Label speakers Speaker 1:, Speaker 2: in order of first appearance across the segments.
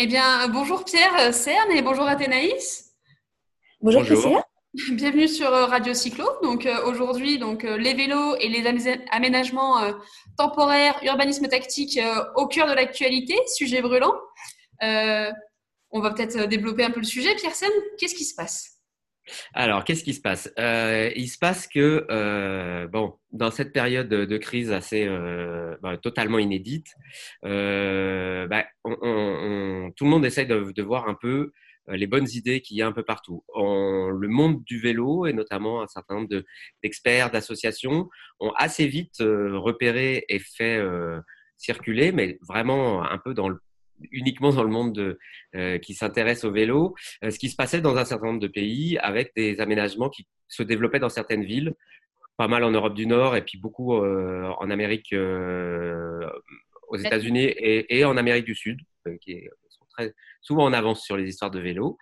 Speaker 1: Eh bien, bonjour Pierre Cerne et bonjour Athénaïs.
Speaker 2: Bonjour.
Speaker 1: Bienvenue sur euh, Radio Cyclo. Donc euh, aujourd'hui, donc euh, les vélos et les aménagements temporaires, urbanisme tactique au cœur de l'actualité, sujet brûlant. on va peut-être développer un peu le sujet. Pierre Cerne, qu'est-ce qui se passe?
Speaker 3: Alors, qu'est-ce qui se passe? Il se passe que, bon, dans cette période de, crise assez bah, totalement inédite, bah, tout le monde essaie de, voir un peu euh, les bonnes idées qu'il y a un peu partout. En, le monde du vélo, et notamment un certain nombre d'experts, d'associations, ont assez vite euh, repéré et fait euh, circuler, mais vraiment un peu dans le uniquement dans le monde de, qui s'intéresse au vélo, ce qui se passait dans un certain nombre de pays avec des aménagements qui se développaient dans certaines villes, pas mal en Europe du Nord et puis beaucoup en Amérique, aux États-Unis et, en Amérique du Sud, qui est souvent en avance sur les histoires de vélo.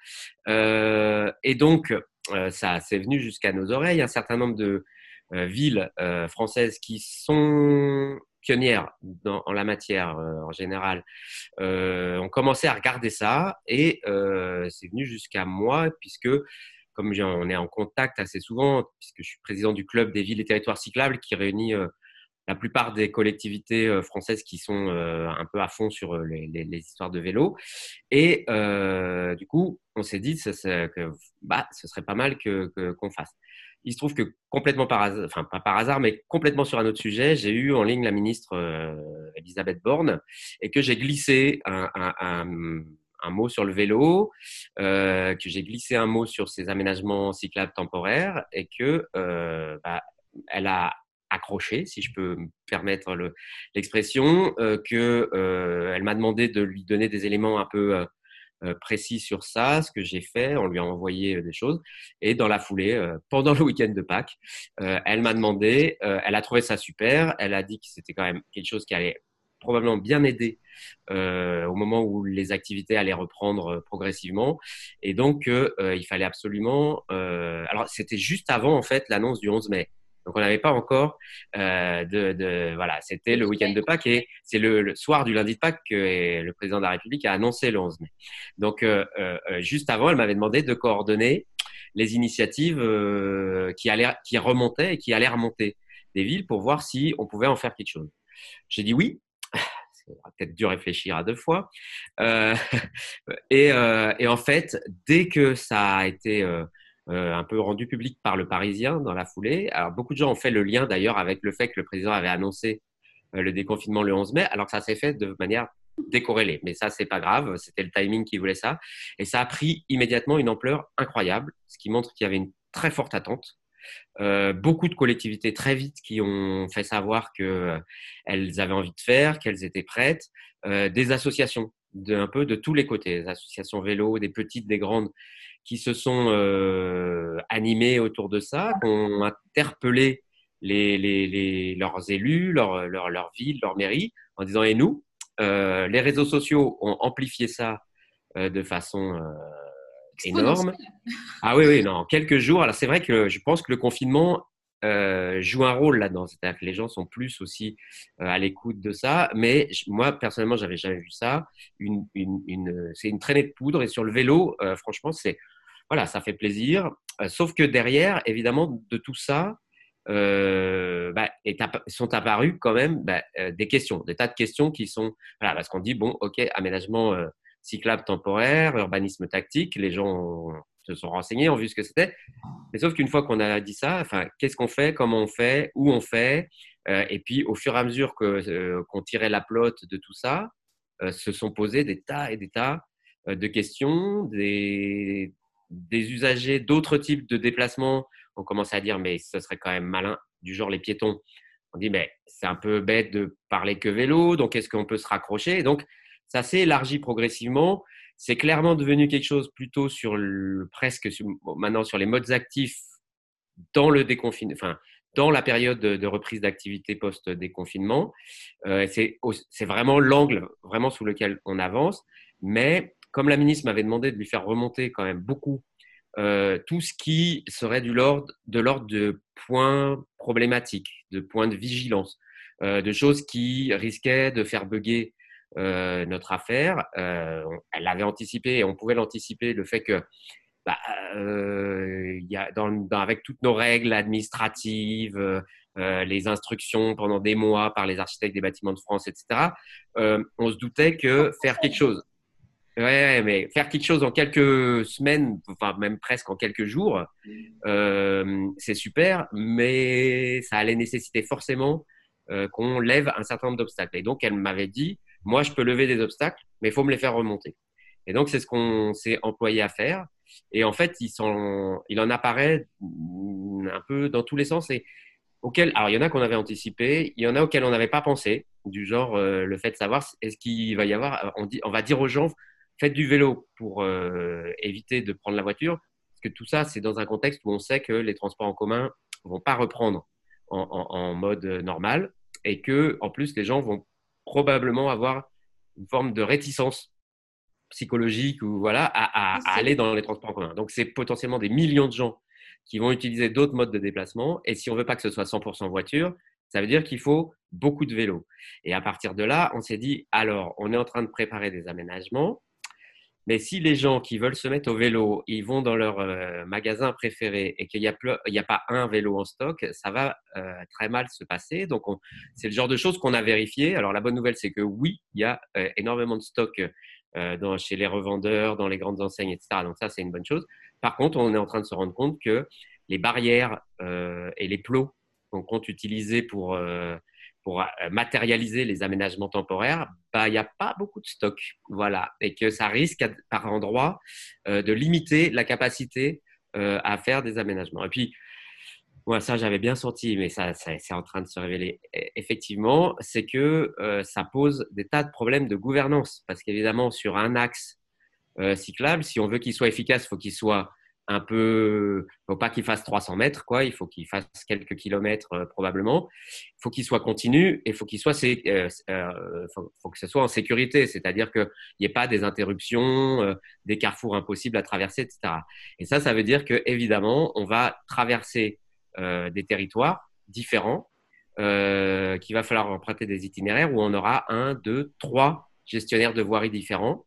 Speaker 3: Euh, et donc, euh, ça c'est venu jusqu'à nos oreilles. Un certain nombre de euh, villes françaises qui sont pionnières en la matière en général ont commencé à regarder ça et c'est venu jusqu'à moi puisque comme on est en contact assez souvent, puisque je suis président du club des villes et territoires cyclables qui réunit la plupart des collectivités euh, françaises qui sont euh, un peu à fond sur euh, les, histoires de vélo. Et du coup, on s'est dit que bah, ce serait pas mal que, qu'on fasse. Il se trouve que complètement par hasard, enfin pas par hasard, mais complètement sur un autre sujet, j'ai eu en ligne la ministre Elisabeth Borne et que j'ai glissé un, mot sur le vélo, que j'ai glissé un mot sur ces aménagements cyclables temporaires et que bah, elle a accroché, si je peux me permettre l'expression, euh, que euh, elle m'a demandé de lui donner des éléments un peu euh, précis sur ça, ce que j'ai fait, on lui a envoyé des choses, et dans la foulée, pendant le week-end de Pâques, elle m'a demandé, elle a trouvé ça super, elle a dit que c'était quand même quelque chose qui allait probablement bien aider au moment où les activités allaient reprendre progressivement. Et donc, il fallait absolument... alors, c'était juste avant, en fait, l'annonce du 11 mai. Donc, on n'avait pas encore euh, de, Voilà, c'était le week-end de Pâques et c'est le, soir du lundi de Pâques que le président de la République a annoncé le 11 mai. Donc, euh, euh, juste avant, elle m'avait demandé de coordonner les initiatives qui, allaient, qui remontaient et qui allaient remonter des villes pour voir si on pouvait en faire quelque chose. J'ai dit oui. C'est peut-être dû réfléchir à deux fois. et, et, en fait, dès que ça a été euh, un peu rendu public par le Parisien dans la foulée. Alors, beaucoup de gens ont fait le lien d'ailleurs avec le fait que le président avait annoncé euh, le déconfinement le 11 mai, alors que ça s'est fait de manière décorrélée. Mais ça, c'est pas grave, c'était le timing qui voulait ça. Et ça a pris immédiatement une ampleur incroyable, ce qui montre qu'il y avait une très forte attente. Euh, beaucoup de collectivités très vite qui ont fait savoir qu'elles avaient envie de faire, qu'elles étaient prêtes. des associations de, un peu de tous les côtés, des associations vélo, des petites, des grandes, qui se sont euh, animés autour de ça, qui ont interpellé les, les, les, leurs élus, leur, leur, leur, ville, leur mairie, en disant Et nous euh, Les réseaux sociaux ont amplifié ça euh, de façon énorme. Ah oui, oui, non, quelques jours. Alors c'est vrai que je pense que le confinement joue un rôle là-dedans. C'est-à-dire que les gens sont plus aussi à l'écoute de ça. Mais moi, personnellement, j'avais jamais vu ça. Une, une, une, c'est une traînée de poudre. Et sur le vélo, franchement, c'est voilà, ça fait plaisir. Euh, sauf que derrière, évidemment, de tout ça, euh, bah, sont apparues quand même bah, euh, des questions, des tas de questions qui sont, voilà, parce qu'on dit, bon, ok, aménagement cyclable temporaire, urbanisme tactique, les gens se sont renseignés, ont vu ce que c'était. Mais sauf qu'une fois qu'on a dit ça, enfin, qu'est-ce qu'on fait, comment on fait, où on fait, et puis au fur et à mesure que, qu'on tirait la plotte de tout ça, se sont posés des tas et des tas de questions, des, des usagers d'autres types de déplacements ont commencé à dire mais ce serait quand même malin, du genre les piétons. On dit mais c'est un peu bête de parler que vélo, donc est-ce qu'on peut se raccrocher? Donc ça s'est élargi progressivement. C'est clairement devenu quelque chose plutôt sur le, presque maintenant sur les modes actifs dans le déconfinement, enfin dans la période de, reprise d'activité post-déconfinement. Euh, c'est vraiment l'angle vraiment sous lequel on avance. Mais comme la ministre m'avait demandé de lui faire remonter quand même beaucoup euh, tout ce qui serait de l'ordre de points problématiques, de points de vigilance, euh, de choses qui risquaient de faire bugger notre affaire. elle avait anticipé et on pouvait l'anticiper le fait que bah, y a dans, avec toutes nos règles administratives, les instructions pendant des mois par les architectes des bâtiments de France, etc., on se doutait que faire quelque chose Ouais, mais faire quelque chose en quelques semaines, enfin même presque en quelques jours, euh, c'est super, mais ça allait nécessiter forcément euh, qu'on lève un certain nombre d'obstacles. Et donc, elle m'avait dit, moi, je peux lever des obstacles, mais il faut me les faire remonter. Et donc, c'est ce qu'on s'est employé à faire. Et en fait, il, en apparaît un peu dans tous les sens. Et auquel, alors, il y en a qu'on avait anticipé, il y en a auxquels on n'avait pas pensé, du genre euh, le fait de savoir est-ce qu'il va y avoir, on va dire aux gens, faites du vélo pour euh, éviter de prendre la voiture. Parce que tout ça, c'est dans un contexte où on sait que les transports en commun ne vont pas reprendre en, mode normal et que, en plus, les gens vont probablement avoir une forme de réticence psychologique ou voilà à, aller dans les transports en commun. Donc, c'est potentiellement des millions de gens qui vont utiliser d'autres modes de déplacement. Et si on veut pas que ce soit 100% voiture, ça veut dire qu'il faut beaucoup de vélos. Et à partir de là, on s'est dit, alors, on est en train de préparer des aménagements. Mais si les gens qui veulent se mettre au vélo, ils vont dans leur euh, magasin préféré et qu'il n'y a, pas un vélo en stock, ça va euh, très mal se passer. Donc, c'est le genre de choses qu'on a vérifié. Alors, la bonne nouvelle, c'est que oui, il y a euh, énormément de stock dans, chez les revendeurs, dans les grandes enseignes, etc. Donc, ça, c'est une bonne chose. Par contre, on est en train de se rendre compte que les barrières et les plots qu'on compte utiliser pour pour euh, matérialiser les aménagements temporaires, bah, il n'y a pas beaucoup de stock. Voilà. Et que ça risque par endroit euh, de limiter la capacité euh, à faire des aménagements. Et puis, moi, ça, j'avais bien senti, mais ça, c'est en train de se révéler. Effectivement, c'est que ça pose des tas de problèmes de gouvernance. Parce qu'évidemment, sur un axe cyclable, si on veut qu'il soit efficace, il faut qu'il soit un peu, faut pas qu'il fasse 300 mètres, quoi. Il faut qu'il fasse quelques kilomètres euh, probablement. Il faut qu'il soit continu et faut qu'il soit, euh, euh, faut, que ce soit en sécurité, c'est-à-dire qu'il n'y ait pas des interruptions, des carrefours impossibles à traverser, etc. Et ça, ça veut dire que évidemment, on va traverser des territoires différents, qu'il va falloir emprunter des itinéraires où on aura un, deux, trois gestionnaires de voirie différents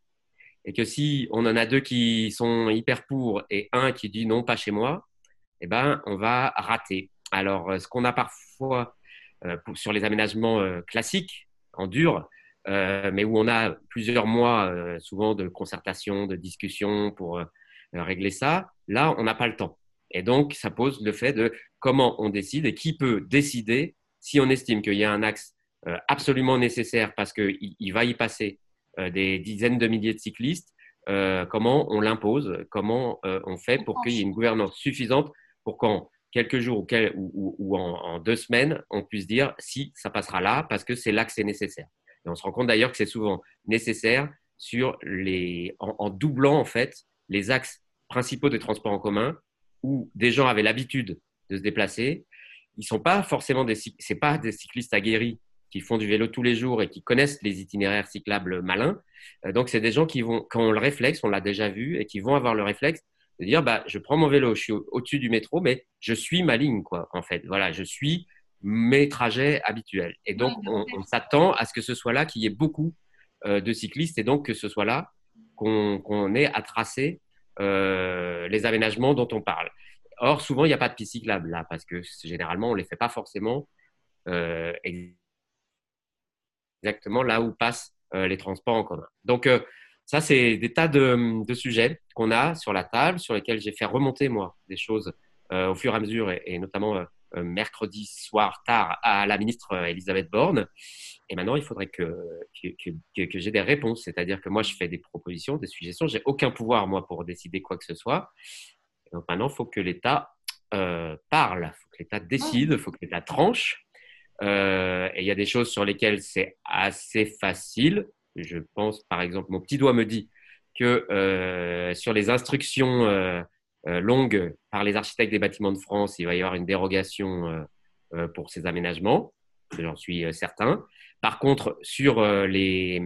Speaker 3: et que si on en a deux qui sont hyper pour et un qui dit non, pas chez moi, eh ben, on va rater. Alors, euh, ce qu'on a parfois euh, sur les aménagements euh, classiques, en dur, mais où on a plusieurs mois souvent de concertation, de discussion pour régler ça, là, on n'a pas le temps. Et donc, ça pose le fait de comment on décide et qui peut décider si on estime qu'il y a un axe absolument nécessaire parce qu'il va y passer euh, des dizaines de milliers de cyclistes, euh, comment on l'impose, comment euh, on fait pour qu'il y ait une gouvernance suffisante pour qu'en quelques jours ou, en, deux semaines, on puisse dire si ça passera là parce que c'est là que c'est nécessaire. Et on se rend compte d'ailleurs que c'est souvent nécessaire sur les, en, doublant en fait les axes principaux des transports en commun où des gens avaient l'habitude de se déplacer. Ils sont pas forcément pas des cyclistes aguerris qui font du vélo tous les jours et qui connaissent les itinéraires cyclables malins. Euh, donc, c'est des gens qui vont, quand on le réflexe, on l'a déjà vu, et qui vont avoir le réflexe de dire, bah, je prends mon vélo, je suis au-dessus du métro, mais je suis ma ligne, quoi, en fait. Voilà, je suis mes trajets habituels. Et donc, on, s'attend à ce que ce soit là qu'il y ait beaucoup euh, de cyclistes, et donc que ce soit là qu'on ait à tracer euh, les aménagements dont on parle. Or, souvent, il n'y a pas de piste cyclable là, parce que généralement, on ne les fait pas forcément euh, exactement là où passent euh, les transports en commun. Donc, euh, ça, c'est des tas de, sujets qu'on a sur la table, sur lesquels j'ai fait remonter, moi, des choses euh, au fur et à mesure, et, notamment mercredi soir tard à la ministre Elisabeth Borne. Et maintenant, il faudrait que, que, que, j'ai des réponses. C'est-à-dire que moi, je fais des propositions, des suggestions. J'ai aucun pouvoir, moi, pour décider quoi que ce soit. donc maintenant, il faut que l'État parle, il faut que l'État décide, il faut que l'État tranche. Euh, et il y a des choses sur lesquelles c'est assez facile. Je pense, par exemple, mon petit doigt me dit que euh, sur les instructions euh, longues par les architectes des bâtiments de France, il va y avoir une dérogation pour ces aménagements. J'en suis certain. Par contre, sur, les,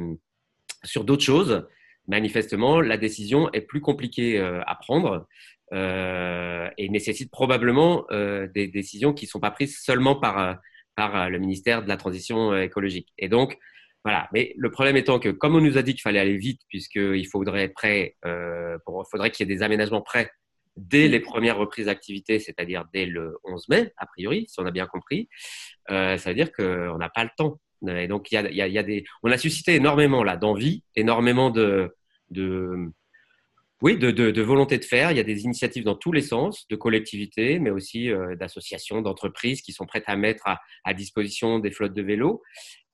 Speaker 3: sur d'autres choses, manifestement, la décision est plus compliquée à prendre et nécessite probablement des décisions qui ne sont pas prises seulement par par euh, le ministère de la Transition euh, écologique. Et donc, Voilà. Mais le problème étant que, comme on nous a dit qu'il fallait aller vite, puisqu'il faudrait prêt, faudrait qu'il y ait des aménagements prêts dès les premières reprises d'activité, c'est-à-dire dès le 11 mai, a priori, si on a bien compris, ça veut dire qu'on n'a pas le temps. Et donc, il y a, y a, des, on a suscité énormément là d'envie, énormément de, de oui, de, de, volonté de faire. Il y a des initiatives dans tous les sens, de collectivités, mais aussi euh, d'associations, d'entreprises qui sont prêtes à mettre à, disposition des flottes de vélos.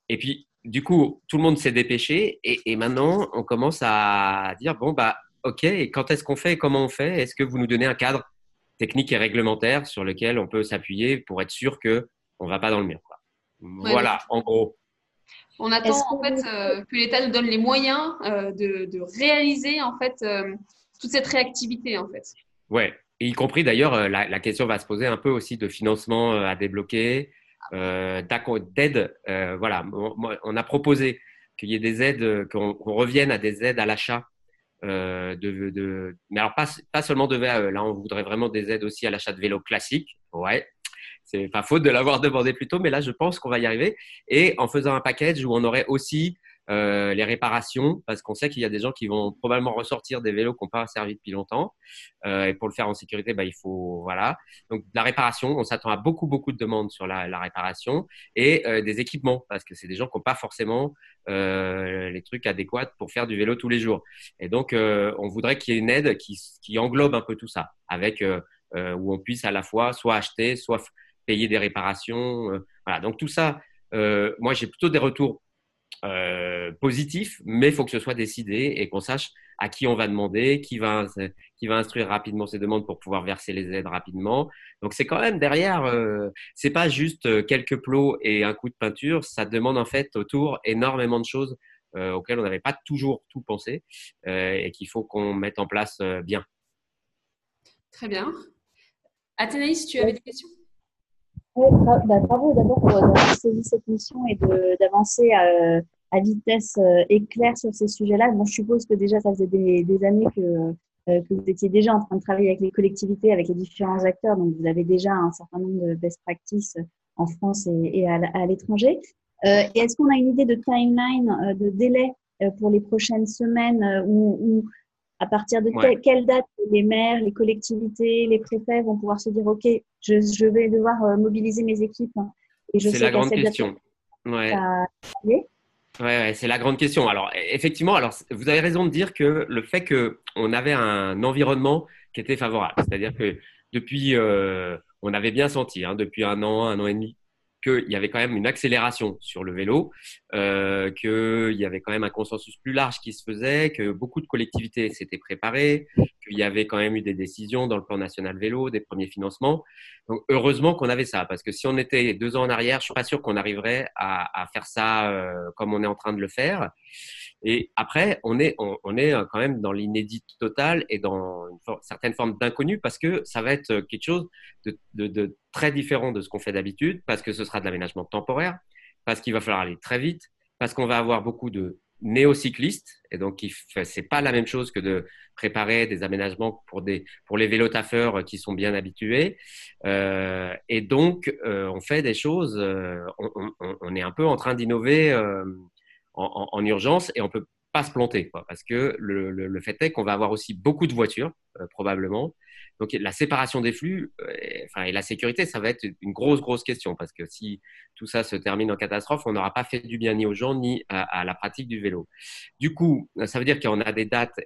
Speaker 3: Et puis, du coup, tout le monde s'est dépêché et, maintenant, on commence à dire, bon, bah, OK, et quand est-ce qu'on fait et comment on fait? Est-ce que vous nous donnez un cadre technique et réglementaire sur lequel on peut s'appuyer pour être sûr qu'on ne va pas dans le mur Voilà, en gros.
Speaker 1: On attend en fait euh, que l'État nous donne les moyens euh, de, de, réaliser en fait toute cette réactivité en fait.
Speaker 3: Ouais, y compris d'ailleurs, euh, la, question va se poser un peu aussi de financement euh, à débloquer, euh, d'aide. voilà, on, a proposé qu'il y ait des aides, qu'on revienne à des aides à l'achat. de, de, mais alors pas, pas seulement de VAE, là on voudrait vraiment des aides aussi à l'achat de vélos classiques. Ouais, c'est pas faute de l'avoir demandé plus tôt, mais là je pense qu'on va y arriver. Et en faisant un package où on aurait aussi euh, les réparations, parce qu'on sait qu'il y a des gens qui vont probablement ressortir des vélos qui n'ont pas servi depuis longtemps. Euh, et pour le faire en sécurité, bah, il faut voilà. Donc la réparation, on s'attend à beaucoup beaucoup de demandes sur la, la réparation et euh, des équipements, parce que c'est des gens qui n'ont pas forcément les trucs adéquats pour faire du vélo tous les jours. Et donc on voudrait qu'il y ait une aide qui, qui, englobe un peu tout ça, avec où on puisse à la fois soit acheter, soit payer des réparations. voilà. Donc tout ça, moi j'ai plutôt des retours euh, positif, mais il faut que ce soit décidé et qu'on sache à qui on va demander, qui va, qui va instruire rapidement ces demandes pour pouvoir verser les aides rapidement. Donc c'est quand même derrière, euh, c'est pas juste euh, quelques plots et un coup de peinture, ça demande en fait autour énormément de choses euh, auxquelles on n'avait pas toujours tout pensé euh, et qu'il faut qu'on mette en place bien.
Speaker 1: Très bien. Athénaïs, tu avais des questions?
Speaker 2: Bah, bravo d'abord pour avoir saisi cette mission et d'avancer à, à, vitesse euh, éclair sur ces sujets-là. Bon, je suppose que déjà, ça faisait des, années que, euh, que vous étiez déjà en train de travailler avec les collectivités, avec les différents acteurs, donc vous avez déjà un certain nombre de best practices en France et, à, l'étranger. Euh, est-ce qu'on a une idée de timeline, euh, de délai pour les prochaines semaines où à partir de quelle date les maires, les collectivités, les préfets vont pouvoir se dire OK, je, je vais devoir euh, mobiliser mes équipes hein,
Speaker 3: C'est la grande question. Ouais. Ouais, c'est la grande question. Alors, e, effectivement, alors, vous avez raison de dire que le fait qu'on avait un environnement qui était favorable, c'est-à-dire que depuis, euh, on avait bien senti, hein, depuis un an, un an et demi, qu'il y avait quand même une accélération sur le vélo, euh, qu'il y avait quand même un consensus plus large qui se faisait, que beaucoup de collectivités s'étaient préparées, qu'il y avait quand même eu des décisions dans le plan national vélo, des premiers financements. Donc heureusement qu'on avait ça, parce que si on était deux ans en arrière, je suis pas sûr qu'on arriverait à, faire ça euh, comme on est en train de le faire. Et après, on est, on, est euh, quand même dans l'inédit total et dans une certaine forme d'inconnu parce que ça va être quelque chose de, très différent de ce qu'on fait d'habitude, parce que ce sera de l'aménagement temporaire, parce qu'il va falloir aller très vite, parce qu'on va avoir beaucoup de néocyclistes, et donc c'est pas la même chose que de préparer des aménagements pour des pour les vélotaffeurs qui sont bien habitués, euh, et donc euh, on fait des choses, euh, on, est un peu en train d'innover euh, en, en, urgence et on peut pas se planter, parce que le, fait est qu'on va avoir aussi beaucoup de voitures euh, probablement, donc la séparation des flux euh, et la sécurité, ça va être une grosse, grosse question parce que si tout ça se termine en catastrophe, on n'aura pas fait du bien ni aux gens ni à, la pratique du vélo. Du coup, ça veut dire qu'on a des dates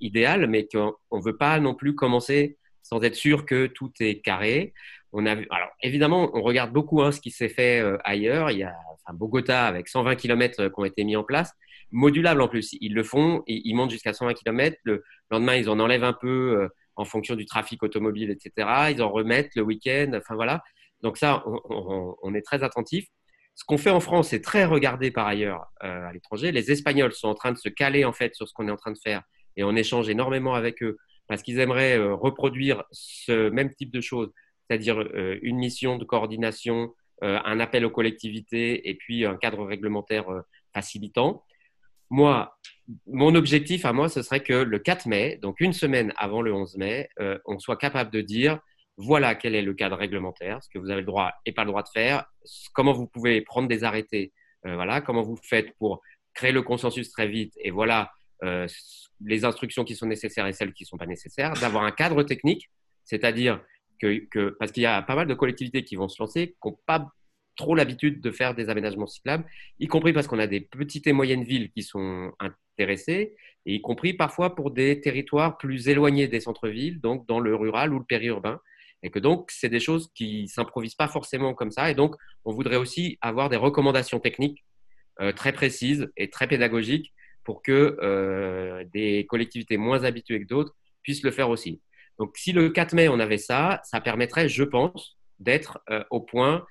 Speaker 3: idéales, mais qu'on ne veut pas non plus commencer sans être sûr que tout est carré. On a vu, alors évidemment, on regarde beaucoup hein, ce qui s'est fait euh, ailleurs. Il y a enfin, Bogota avec 120 km euh, qui ont été mis en place, modulables en plus. Ils le font, ils montent jusqu'à 120 km. Le lendemain, ils en enlèvent un peu en fonction du trafic automobile, etc. Ils en remettent le week-end. Enfin voilà. Donc ça, on, est très attentif. Ce qu'on fait en France est très regardé par ailleurs euh, à l'étranger. Les Espagnols sont en train de se caler en fait sur ce qu'on est en train de faire et on échange énormément avec eux parce qu'ils aimeraient euh, reproduire ce même type de choses, c'est-à-dire euh, une mission de coordination, un appel aux collectivités et puis un cadre réglementaire facilitant. Moi, mon objectif à moi, ce serait que le 4 mai, donc une semaine avant le 11 mai, euh, on soit capable de dire voilà quel est le cadre réglementaire, ce que vous avez le droit et pas le droit de faire, comment vous pouvez prendre des arrêtés voilà, comment vous faites pour créer le consensus très vite et voilà les instructions qui sont nécessaires et celles qui ne sont pas nécessaires, d'avoir un cadre technique, c'est-à-dire que, parce qu'il y a pas mal de collectivités qui vont se lancer, qui n'ont pas trop l'habitude de faire des aménagements cyclables, y compris parce qu'on a des petites et moyennes villes qui sont intéressées, et y compris parfois pour des territoires plus éloignés des centres-villes, donc dans le rural ou le périurbain. Et que donc, c'est des choses qui s'improvisent pas forcément comme ça. Et donc, on voudrait aussi avoir des recommandations techniques euh, très précises et très pédagogiques pour que euh, des collectivités moins habituées que d'autres puissent le faire aussi. Donc, si le 4 mai, on avait ça, ça permettrait, je pense, d'être euh, au point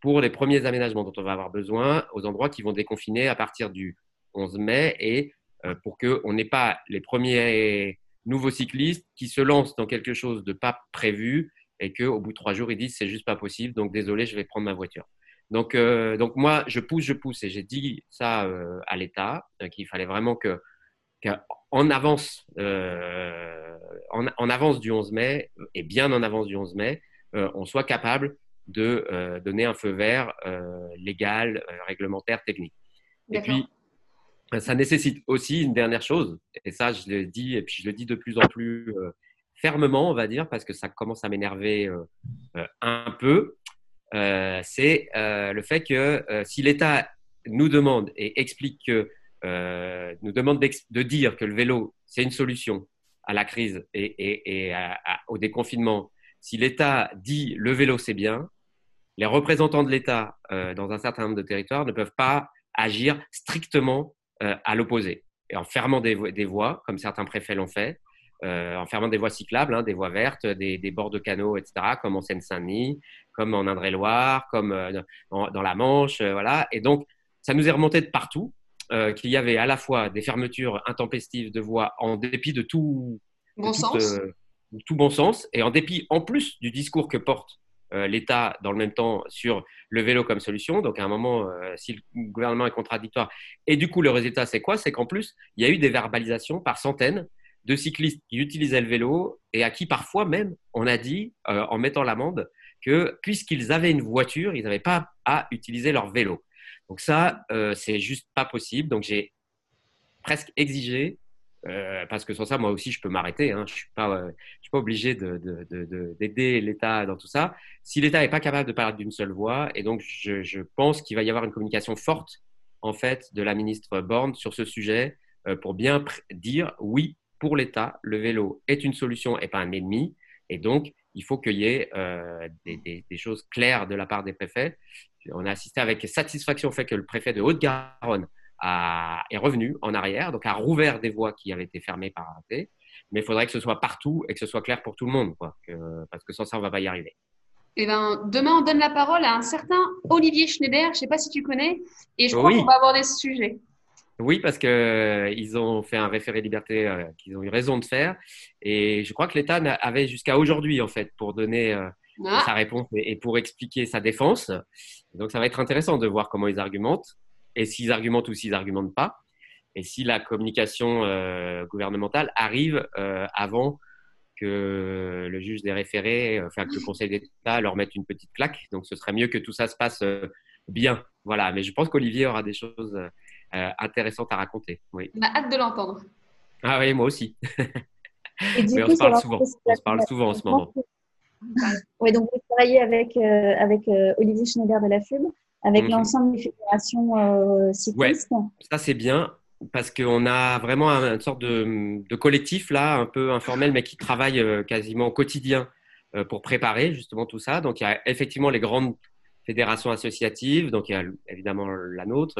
Speaker 3: pour les premiers aménagements dont on va avoir besoin aux endroits qui vont déconfiner à partir du 11 mai et euh, pour qu'on n'ait pas les premiers nouveaux cyclistes qui se lancent dans quelque chose de pas prévu et qu'au bout de trois jours, ils disent c'est juste pas possible, donc désolé, je vais prendre ma voiture. Donc, euh, donc moi, je pousse, je pousse et j'ai dit ça à l'État, qu'il fallait vraiment que, qu'en avance, en, en, avance du 11 mai et bien en avance du 11 mai, on soit capable de euh, donner un feu vert euh, légal, euh, réglementaire, technique. Et puis, ça nécessite aussi une dernière chose, et ça, je le dis, et puis je le dis de plus en plus fermement, on va dire, parce que ça commence à m'énerver un peu, c'est le fait que si l'État nous demande et explique que, nous demande de dire que le vélo, c'est une solution à la crise et, au déconfinement si l'État dit le vélo c'est bien, les représentants de l'État euh, dans un certain nombre de territoires ne peuvent pas agir strictement euh, à l'opposé. Et en fermant des, voies, comme certains préfets l'ont fait, euh, en fermant des voies cyclables, hein, des voies vertes, des, bords de canaux, etc., comme en Seine-Saint-Denis, comme en Indre-et-Loire, comme dans la Manche, voilà. Et donc, ça nous est remonté de partout qu'il y avait à la fois des fermetures intempestives de voies en dépit de tout
Speaker 1: bon sens
Speaker 3: tout bon sens, et en dépit en plus du discours que porte euh, l'État dans le même temps sur le vélo comme solution. Donc à un moment, euh, si le gouvernement est contradictoire, et du coup le résultat c'est quoi? C'est qu'en plus, il y a eu des verbalisations par centaines de cyclistes qui utilisaient le vélo et à qui parfois même on a dit, euh, en mettant l'amende, que puisqu'ils avaient une voiture, ils n'avaient pas à utiliser leur vélo. Donc ça, c'est juste pas possible. Donc j'ai presque exigé euh, parce que sans ça, moi aussi, je peux m'arrêter. Hein. Je ne euh, suis pas obligé d'aider l'État dans tout ça. Si l'État n'est pas capable de parler d'une seule voix, et donc je, je pense qu'il va y avoir une communication forte, en fait, de la ministre Borne sur ce sujet, euh, pour bien dire oui, pour l'État, le vélo est une solution et pas un ennemi. Et donc, il faut qu'il y ait des, des, des, choses claires de la part des préfets. On a assisté avec satisfaction au fait que le préfet de Haute-Garonne est revenu en arrière, donc a rouvert des voies qui avaient été fermées par arrêté. Mais il faudrait que ce soit partout et que ce soit clair pour tout le monde, quoi, parce que sans ça, on ne va pas y arriver.
Speaker 1: Eh ben, demain, on donne la parole à un certain Olivier Schneider, je ne sais pas si tu connais, et je crois qu'on va aborder ce sujet.
Speaker 3: Oui, parce qu'ils euh, ont fait un référé liberté euh, qu'ils ont eu raison de faire. Et je crois que l'État avait jusqu'à aujourd'hui, en fait, pour donner euh, ah. sa réponse et, pour expliquer sa défense. Donc, ça va être intéressant de voir comment ils argumentent et s'ils argumentent ou s'ils argumentent pas, et si la communication gouvernementale arrive avant que le juge des référés, enfin que le Conseil d'État leur mette une petite claque. Donc ce serait mieux que tout ça se passe bien. Voilà, mais je pense qu'Olivier aura des choses intéressantes à raconter. Oui.
Speaker 1: On a hâte de l'entendre.
Speaker 3: Ah oui, moi aussi. on, se parle souvent. on se parle souvent en ce moment.
Speaker 2: Oui, donc vous travaillez avec, avec Olivier Schneider de la FUB avec mhm. l'ensemble des fédérations euh, cyclistes.
Speaker 3: ça c'est bien parce qu'on a vraiment une sorte de, collectif là, un peu informel, mais qui travaille euh, quasiment au quotidien euh, pour préparer justement tout ça. Donc il y a effectivement les grandes fédérations associatives, donc il y a évidemment la nôtre,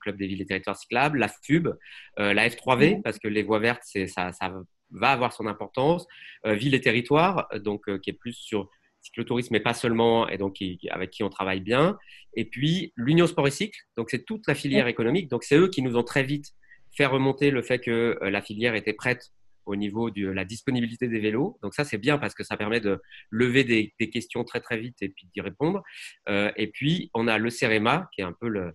Speaker 3: Club des villes et territoires cyclables, la FUB, la F3V, mhm. parce que les voies vertes, ça, ça va avoir son importance, Villes et territoires, donc qui est plus sur cyclotourisme, mais pas seulement, et donc avec qui on travaille bien. Et puis l'Union Sport et Cycle, donc c'est toute la filière économique. Donc c'est eux qui nous ont très vite fait remonter le fait que euh, la filière était prête au niveau de la disponibilité des vélos. Donc ça c'est bien parce que ça permet de lever des, questions très très vite et puis d'y répondre. Euh, et puis on a le CEREMA qui est un peu le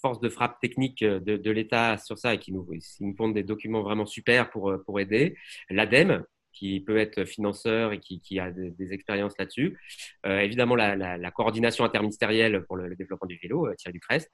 Speaker 3: force de frappe technique de, l'État sur ça et qui nous, nous des documents vraiment super pour, pour aider. L'ADEME qui peut être financeur et qui, a des, expériences là-dessus. Euh, évidemment, la, coordination interministérielle pour le, développement du vélo, euh, Thierry Ducrest.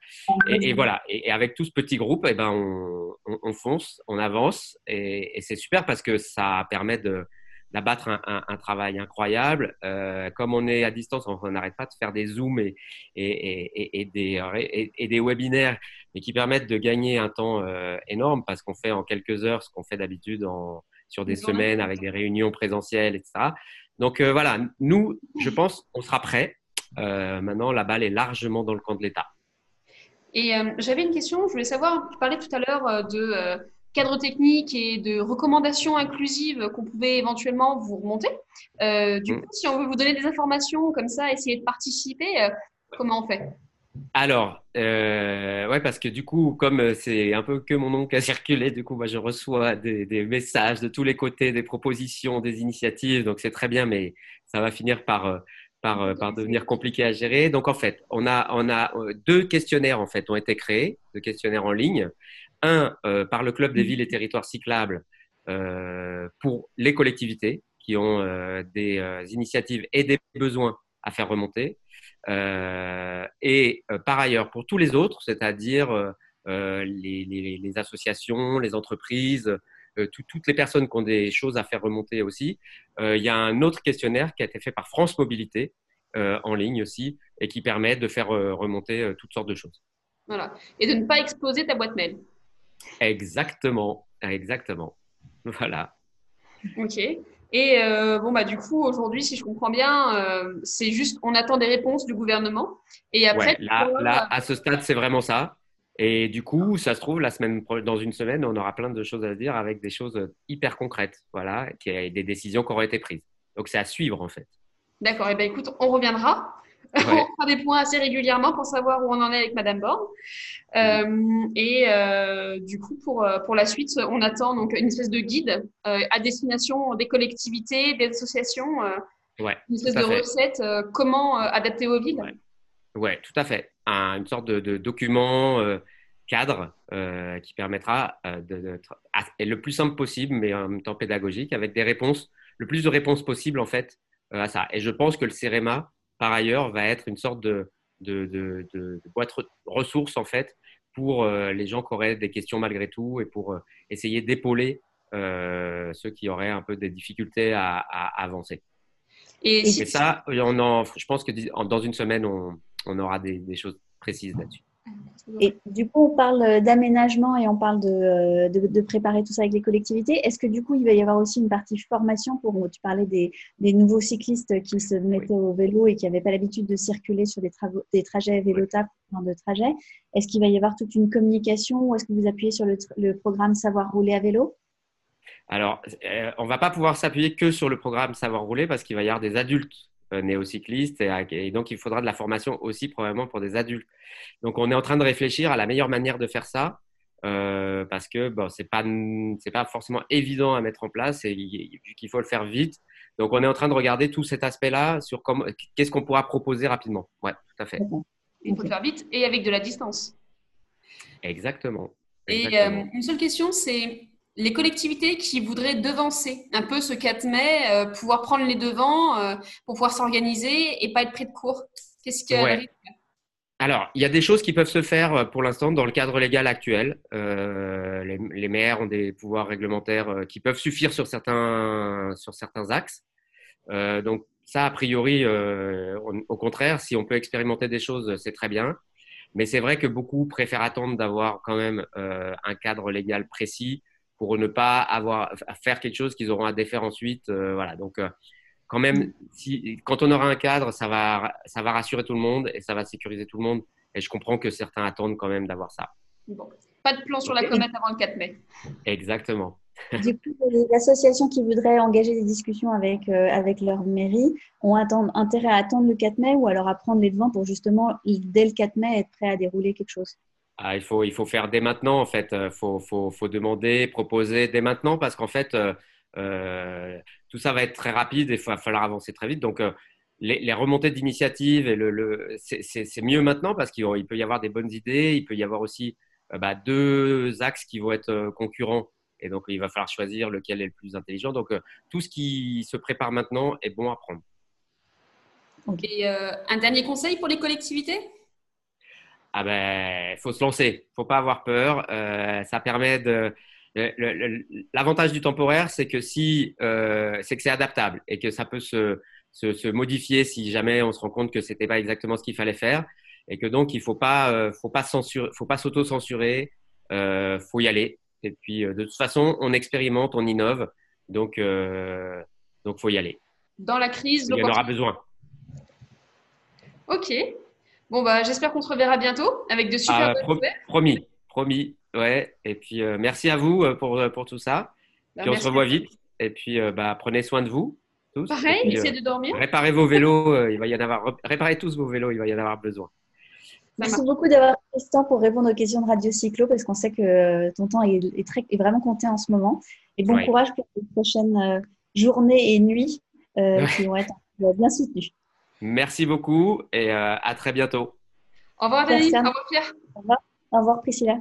Speaker 3: Et, voilà, et, avec tout ce petit groupe, eh ben, on, fonce, on avance, et, c'est super parce que ça permet de d'abattre un, travail incroyable. Euh, comme on est à distance, on n'arrête pas de faire des zooms et, et, des, et, des webinaires, mais qui permettent de gagner un temps énorme parce qu'on fait en quelques heures ce qu'on fait d'habitude en, sur des semaines avec des réunions présentielles, etc. Donc euh, voilà, nous, je pense, on sera prêt. Euh, maintenant, la balle est largement dans le camp de l'État.
Speaker 1: Et euh, j'avais une question, je voulais savoir, tu parlais tout à l'heure de cadre technique et de recommandations inclusives qu'on pouvait éventuellement vous remonter. du mm. coup, si on veut vous donner des informations comme ça, essayer de participer, comment on fait?
Speaker 3: Alors, euh, ouais, parce que du coup, comme euh, c'est un peu que mon nom qui a circulé, du coup, moi, je reçois des, messages de tous les côtés, des propositions, des initiatives. Donc, c'est très bien, mais ça va finir par, euh, par, par, devenir compliqué à gérer. Donc, en fait, on a, on a deux questionnaires en fait ont été créés, deux questionnaires en ligne. Un par le club des villes et territoires cyclables pour les collectivités qui ont des initiatives et des besoins à faire remonter. Euh, et euh, par ailleurs, pour tous les autres, c'est-à-dire euh, les, associations, les entreprises, toutes les personnes qui ont des choses à faire remonter aussi, il y a un autre questionnaire qui a été fait par France Mobilité en ligne aussi et qui permet de faire remonter toutes sortes de choses.
Speaker 1: Voilà. Et de ne pas exposer ta boîte mail.
Speaker 3: Exactement, exactement. Voilà.
Speaker 1: Ok. Et euh, bon, bah, du coup, aujourd'hui, si je comprends bien, euh, c'est juste, on attend des réponses du gouvernement. Et après,
Speaker 3: là, à ce stade, c'est vraiment ça. Et du coup, ça se trouve, la semaine, dans une semaine, on aura plein de choses à dire avec des choses hyper concrètes, voilà, qui des décisions qui auraient été prises. Donc, c'est à suivre, en fait.
Speaker 1: D'accord. Et eh ben, écoute, on reviendra. on fera des points assez régulièrement pour savoir où on en est avec Madame Borne. Euh, et euh, du coup, pour, euh, pour la suite, on attend donc une espèce de guide à destination des collectivités, des associations,
Speaker 3: ouais,
Speaker 1: une espèce de recette, comment adapter au vide.
Speaker 3: Ouais. ouais. tout à fait. une sorte de, de document cadre qui permettra d'être le plus simple possible, mais en même temps pédagogique, avec des réponses, le plus de réponses possible en fait à ça. Et je pense que le CEREMA par ailleurs, va être une sorte de, de, boîte ressources en fait pour euh, les gens qui auraient des questions malgré tout et pour euh, essayer d'épauler euh, ceux qui auraient un peu des difficultés à, avancer. Et, ça, on en, je pense que dans une semaine, on, aura des choses précises là-dessus.
Speaker 2: Et du coup, on parle d'aménagement et on parle de, de, préparer tout ça avec les collectivités. Est-ce que du coup, il va y avoir aussi une partie formation pour, tu parlais des, des nouveaux cyclistes qui se mettaient au vélo et qui n'avaient pas l'habitude de circuler sur des, travaux, des trajets vélo de trajet. Est-ce qu'il va y avoir toute une communication ou est-ce que vous appuyez sur le, le programme Savoir rouler à vélo?
Speaker 3: Alors, euh, on ne va pas pouvoir s'appuyer que sur le programme Savoir rouler parce qu'il va y avoir des adultes euh, néocyclistes et, donc il faudra de la formation aussi probablement pour des adultes. Donc on est en train de réfléchir à la meilleure manière de faire ça euh, parce que bon, c'est pas c'est pas forcément évident à mettre en place et qu'il faut le faire vite. Donc on est en train de regarder tout cet aspect-là sur comment qu'est-ce qu'on pourra proposer rapidement. Ouais, tout à fait.
Speaker 1: Il faut le faire vite et avec de la distance.
Speaker 3: Exactement.
Speaker 1: Et euh, une seule question, c'est les collectivités qui voudraient devancer un peu ce 4 mai, euh, pouvoir prendre les devants euh, pour pouvoir s'organiser et pas être pris de court. Qu'est-ce que
Speaker 3: Alors, il y a des choses qui peuvent se faire euh, pour l'instant dans le cadre légal actuel. les, maires ont des pouvoirs réglementaires qui peuvent suffire sur certains, sur certains axes. donc, ça, a priori, au contraire, si on peut expérimenter des choses, c'est très bien. Mais c'est vrai que beaucoup préfèrent attendre d'avoir quand même un cadre légal précis pour ne pas avoir à faire quelque chose qu'ils auront à défaire ensuite. Euh, voilà. Donc, euh, quand même, si, quand on aura un cadre, ça va, ça va rassurer tout le monde et ça va sécuriser tout le monde. Et je comprends que certains attendent quand même d'avoir ça.
Speaker 1: Bon. Pas de plan sur la comète avant le 4 mai.
Speaker 3: Exactement.
Speaker 2: Du coup, les associations qui voudraient engager des discussions avec, euh, avec leur mairie ont intérêt à attendre le 4 mai ou alors à prendre les devants pour justement, dès le 4 mai, être prêt à dérouler quelque chose?
Speaker 3: Ah, il, faut, il faut faire dès maintenant, en fait. Il euh, faut, faut, faut, demander, proposer dès maintenant parce qu'en fait, euh, euh, tout ça va être très rapide et il va falloir avancer très vite. Donc, les, remontées d'initiatives, le, le, c'est mieux maintenant parce qu'il peut y avoir des bonnes idées. Il peut y avoir aussi bah, deux axes qui vont être concurrents Et donc, il va falloir choisir lequel est le plus intelligent. Donc, tout ce qui se prépare maintenant est bon à prendre.
Speaker 1: Et un dernier conseil pour les collectivités?
Speaker 3: Ah ben, faut se lancer, faut pas avoir peur. ça permet de. L'avantage du temporaire, c'est que si c'est que c'est adaptable et que ça peut se, se, se, modifier si jamais on se rend compte que c'était pas exactement ce qu'il fallait faire et que donc il faut pas euh, faut pas censurer faut pas s'auto censurer euh, faut y aller. Et puis euh, de toute façon on expérimente on innove. Donc euh, donc faut y aller.
Speaker 1: Dans la crise
Speaker 3: il y en aura besoin.
Speaker 1: Ok bon bah j'espère qu'on se reverra bientôt avec de super
Speaker 3: ah, promis promis ouais et puis euh, merci à vous pour pour tout ça bah, puis on se revoit vite et puis bah prenez soin de vous
Speaker 1: Pareil, essayez de dormir.
Speaker 3: Réparez vos vélos, il va y en avoir. Réparez tous vos vélos, il va y en avoir besoin.
Speaker 2: Merci beaucoup d'avoir pris ce temps pour répondre aux questions de Radio Cyclo parce qu'on sait que ton temps est, très, est, vraiment compté en ce moment. Et bon courage pour les prochaines euh, journées et nuits euh, qui vont être bien soutenues.
Speaker 3: Merci beaucoup et euh, à très bientôt.
Speaker 1: Au revoir Denis, au revoir Pierre.
Speaker 2: Au revoir, au revoir Priscilla.